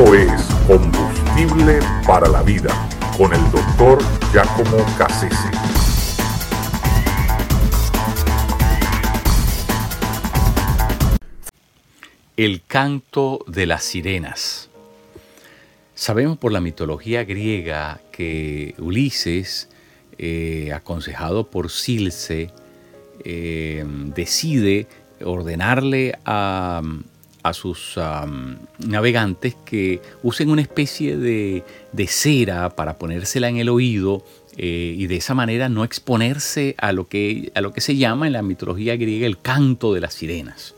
Es Combustible para la Vida con el doctor Giacomo Cassese. El canto de las sirenas. Sabemos por la mitología griega que Ulises, eh, aconsejado por Silce, eh, decide ordenarle a, sus navegantes que usen una especie de, cera para ponérsela en el oído eh, y de esa manera no exponerse a lo, que, a lo que se llama en la mitología griega el canto de las sirenas.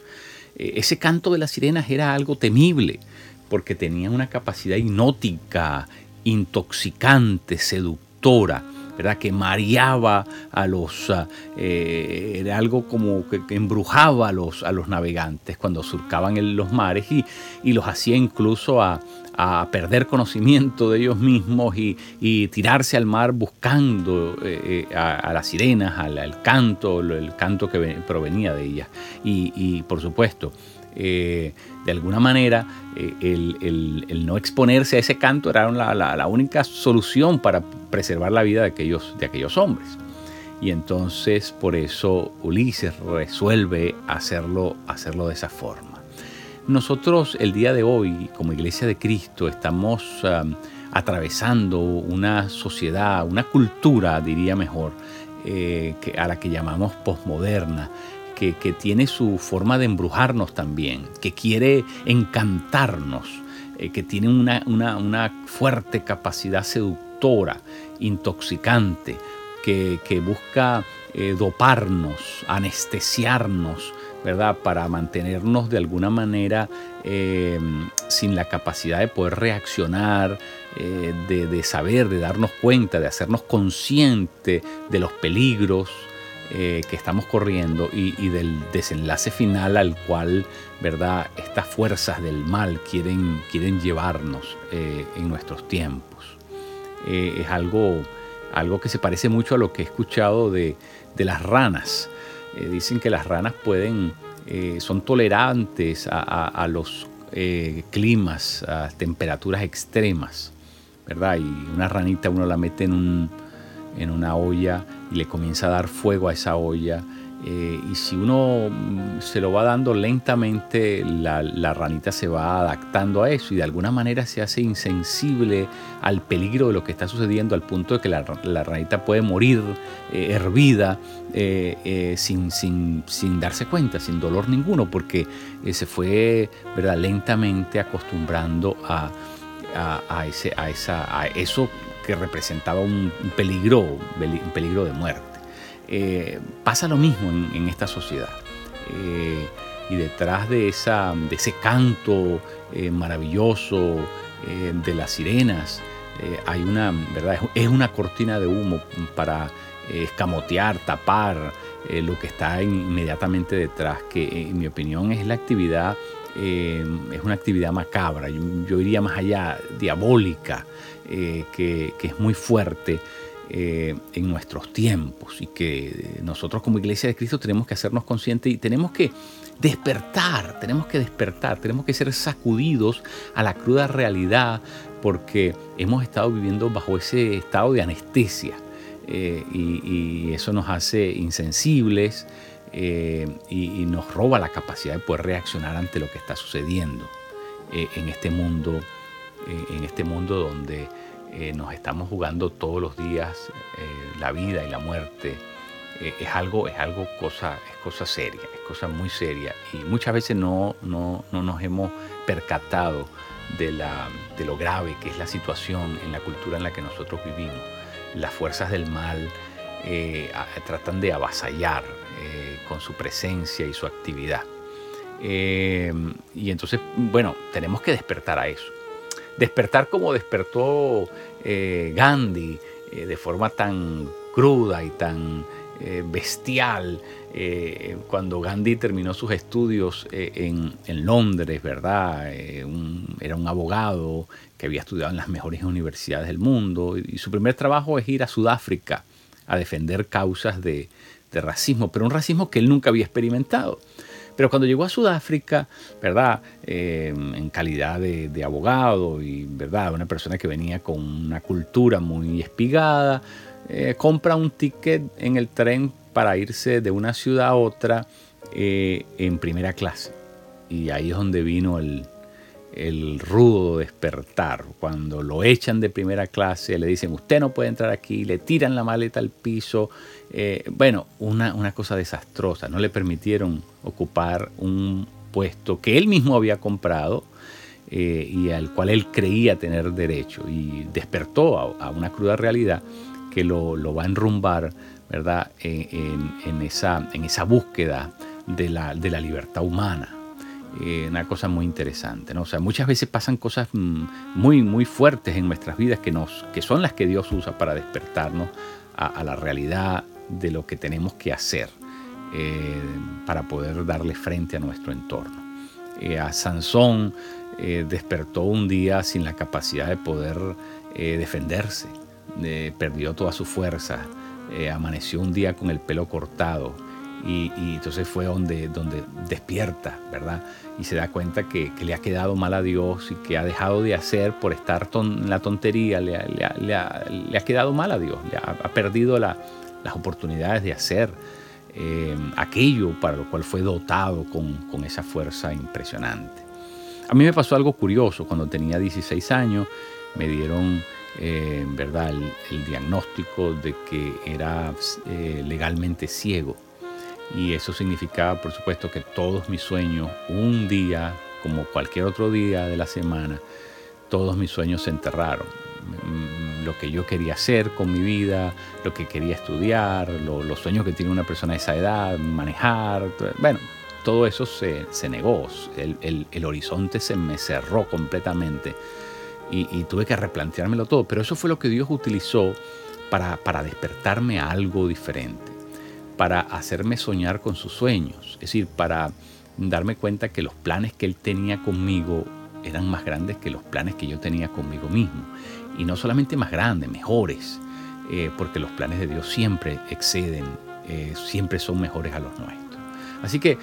Eh, ese canto de las sirenas era algo temible porque tenía una capacidad hipnótica, intoxicante, seductora ¿verdad? que mareaba a los, ah, eh, era algo como que, embrujaba a los, a los navegantes cuando surcaban los mares y, y los hacía incluso a, a, perder conocimiento de ellos mismos y, y tirarse al mar buscando eh, eh, a, las sirenas, al, canto, el canto que provenía de ellas. Y, y por supuesto, de alguna manera el, no exponerse a ese canto era la, la, única solución para preservar la vida de aquellos, de aquellos hombres. Y entonces por eso Ulises resuelve hacerlo, hacerlo de esa forma. Nosotros el día de hoy, como Iglesia de Cristo, estamos um, atravesando una sociedad, una cultura, diría mejor, eh, que, a la que llamamos posmoderna, que, que, tiene su forma de embrujarnos también, que quiere encantarnos, eh, que tiene una, una, una fuerte capacidad seductora intoxicante, que, busca eh, doparnos, anestesiarnos, ¿verdad? Para mantenernos de alguna manera em, sin la capacidad de poder reaccionar, eh, de, saber, de darnos cuenta, de hacernos consciente de los peligros eh, que estamos corriendo y, del desenlace final al cual, ¿verdad? Estas fuerzas del mal quieren, quieren llevarnos en nuestros tiempos. Eh, es algo, algo que se parece mucho a lo que he escuchado de, las ranas. Eh, dicen que las ranas pueden, eh, son tolerantes a, los climas, a temperaturas extremas, ¿verdad? Y una ranita uno la mete en, en una olla y le comienza a dar fuego a esa olla eh, y si uno mm, se lo va dando lentamente, la, ranita se va adaptando a eso y de alguna manera se hace insensible al peligro de lo que está sucediendo al punto de que la, ranita puede morir eh, hervida eh, sin, sin, sin, darse cuenta, sin dolor ninguno, porque se fue ¿verdad? lentamente acostumbrando a, a, ese, a, esa, a eso que representaba un peligro, un peligro de muerte. Eh, pasa lo mismo en, esta sociedad. Eh, y detrás de, esa, de ese canto eh, maravilloso de las sirenas, hay una, ¿verdad? Es una cortina de humo para escamotear, tapar lo que está inmediatamente detrás, que en mi opinión es la actividad, es una actividad macabra, yo, iría más allá, diabólica, que, que es muy fuerte eh, en nuestros tiempos y que nosotros como Iglesia de Cristo tenemos que hacernos conscientes y tenemos que despertar, tenemos que despertar, tenemos que ser sacudidos a la cruda realidad porque hemos estado viviendo bajo ese estado de anestesia eh, y, eso nos hace insensibles eh, y, nos roba la capacidad de poder reaccionar ante lo que está sucediendo en este mundo, en este mundo donde eh, nos estamos jugando todos los días eh, la vida y la muerte. Eh, es algo, es algo cosa, es cosa seria, es cosa muy seria. Y muchas veces no, no, no nos hemos percatado de, la, de lo grave que es la situación en la cultura en la que nosotros vivimos. Las fuerzas del mal tratan de avasallar con su presencia y su actividad. y entonces, bueno, tenemos que despertar a eso despertar como despertó eh, Gandhi, eh, de forma tan cruda y tan eh, bestial, cuando Gandhi terminó sus estudios en, Londres, ¿verdad? era un abogado que había estudiado en las mejores universidades del mundo y, su primer trabajo es ir a Sudáfrica a defender causas de, de racismo, pero un racismo que él nunca había experimentado Pero cuando llegó a Sudáfrica, ¿verdad? Eh, en calidad de, abogado y, ¿verdad? Una persona que venía con una cultura muy espigada, eh, compra un ticket en el tren para irse de una ciudad a otra eh, en primera clase. Y ahí es donde vino el, el rudo despertar. Cuando lo echan de primera clase, le dicen, usted no puede entrar aquí, le tiran la maleta al piso. Eh, bueno, una, una, cosa desastrosa. No le permitieron ocupar un puesto que él mismo había comprado eh, y al cual él creía tener derecho. Y despertó a, una cruda realidad que lo, lo, va a enrumbar ¿verdad? En, en, esa, en esa búsqueda de la, de la libertad humana. Eh, una cosa muy interesante. O sea, muchas veces pasan cosas mm, muy, muy fuertes en nuestras vidas que, son las que Dios usa para despertarnos a, la realidad de lo que tenemos que hacer eh, para poder darle frente a nuestro entorno. Eh, a Sansón despertó un día sin la capacidad de poder defenderse, perdió toda su fuerza, amaneció un día con el pelo cortado y, entonces fue donde, donde despierta, ¿verdad? Y se da cuenta que, le ha quedado mal a Dios y que ha dejado de hacer por estar en la tontería, le, ha, quedado mal a Dios, le ha, perdido las oportunidades de hacer eh, aquello para lo cual fue dotado con, esa fuerza impresionante. A mí me pasó algo curioso, cuando tenía 16 años me dieron eh, ¿verdad? El, diagnóstico de que era eh, legalmente ciego. Y eso significaba, por supuesto, que todos mis sueños, un día, como cualquier otro día de la semana, todos mis sueños se enterraron. Mm, lo que yo quería hacer con mi vida, lo que quería estudiar, los sueños que tiene una persona de esa edad, manejar, bueno, todo eso se, negó, el, horizonte se me cerró completamente y, tuve que replanteármelo todo, pero eso fue lo que Dios utilizó para, para despertarme a algo diferente para hacerme soñar con sus sueños, es decir, para darme cuenta que los planes que él tenía conmigo eran más grandes que los planes que yo tenía conmigo mismo. Y no solamente más grandes, mejores, eh, porque los planes de Dios siempre exceden, eh, siempre son mejores a los nuestros. Así que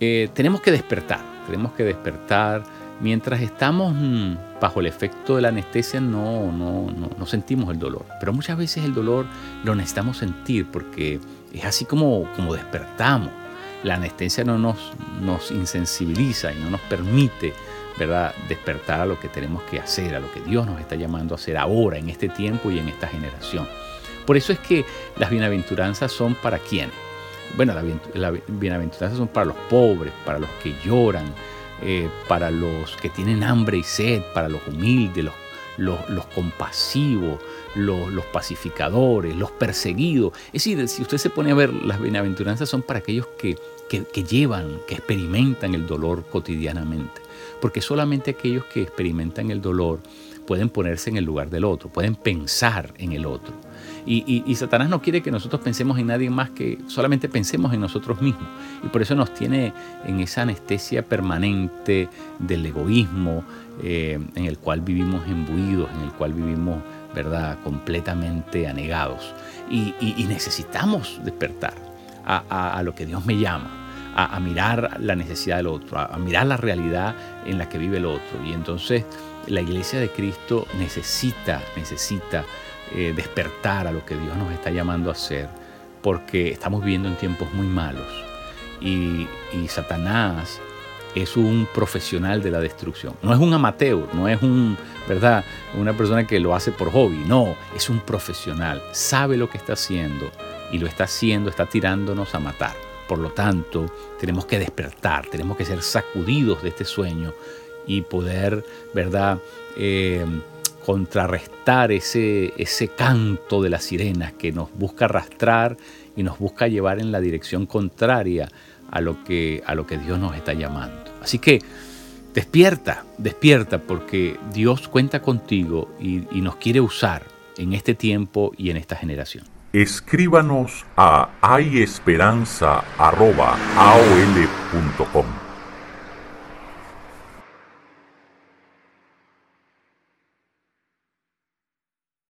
eh, tenemos que despertar, tenemos que despertar. Mientras estamos mm, bajo el efecto de la anestesia no, no, no, no sentimos el dolor, pero muchas veces el dolor lo necesitamos sentir porque es así como, como despertamos. La anestesia no nos, nos insensibiliza y no nos permite ¿verdad? despertar a lo que tenemos que hacer, a lo que Dios nos está llamando a hacer ahora, en este tiempo y en esta generación. Por eso es que las bienaventuranzas son para quienes. Bueno, las bienaventuranzas son para los pobres, para los que lloran, eh, para los que tienen hambre y sed, para los humildes, los los, compasivos, los, pacificadores, los perseguidos. Es decir, si usted se pone a ver, las bienaventuranzas son para aquellos que, que, llevan, que experimentan el dolor cotidianamente. Porque solamente aquellos que experimentan el dolor pueden ponerse en el lugar del otro, pueden pensar en el otro. Y, Satanás no quiere que nosotros pensemos en nadie más que solamente pensemos en nosotros mismos. Y por eso nos tiene en esa anestesia permanente del egoísmo, eh, en el cual vivimos embuidos, en el cual vivimos, ¿verdad?, completamente anegados. Y, necesitamos despertar a, lo que Dios me llama. A, mirar la necesidad del otro, a mirar la realidad en la que vive el otro. Y entonces la iglesia de Cristo necesita, necesita eh, despertar a lo que Dios nos está llamando a hacer, porque estamos viviendo en tiempos muy malos. Y, Satanás es un profesional de la destrucción. No es un amateur, no es un, ¿verdad? una persona que lo hace por hobby. No, es un profesional. Sabe lo que está haciendo y lo está haciendo, está tirándonos a matar. Por lo tanto, tenemos que despertar, tenemos que ser sacudidos de este sueño y poder, ¿verdad? Eh, contrarrestar ese, ese canto de las sirenas que nos busca arrastrar y nos busca llevar en la dirección contraria a lo que, a lo que Dios nos está llamando. Así que despierta, despierta, porque Dios cuenta contigo y, y nos quiere usar en este tiempo y en esta generación. Escríbanos a hayesperanza.aol.com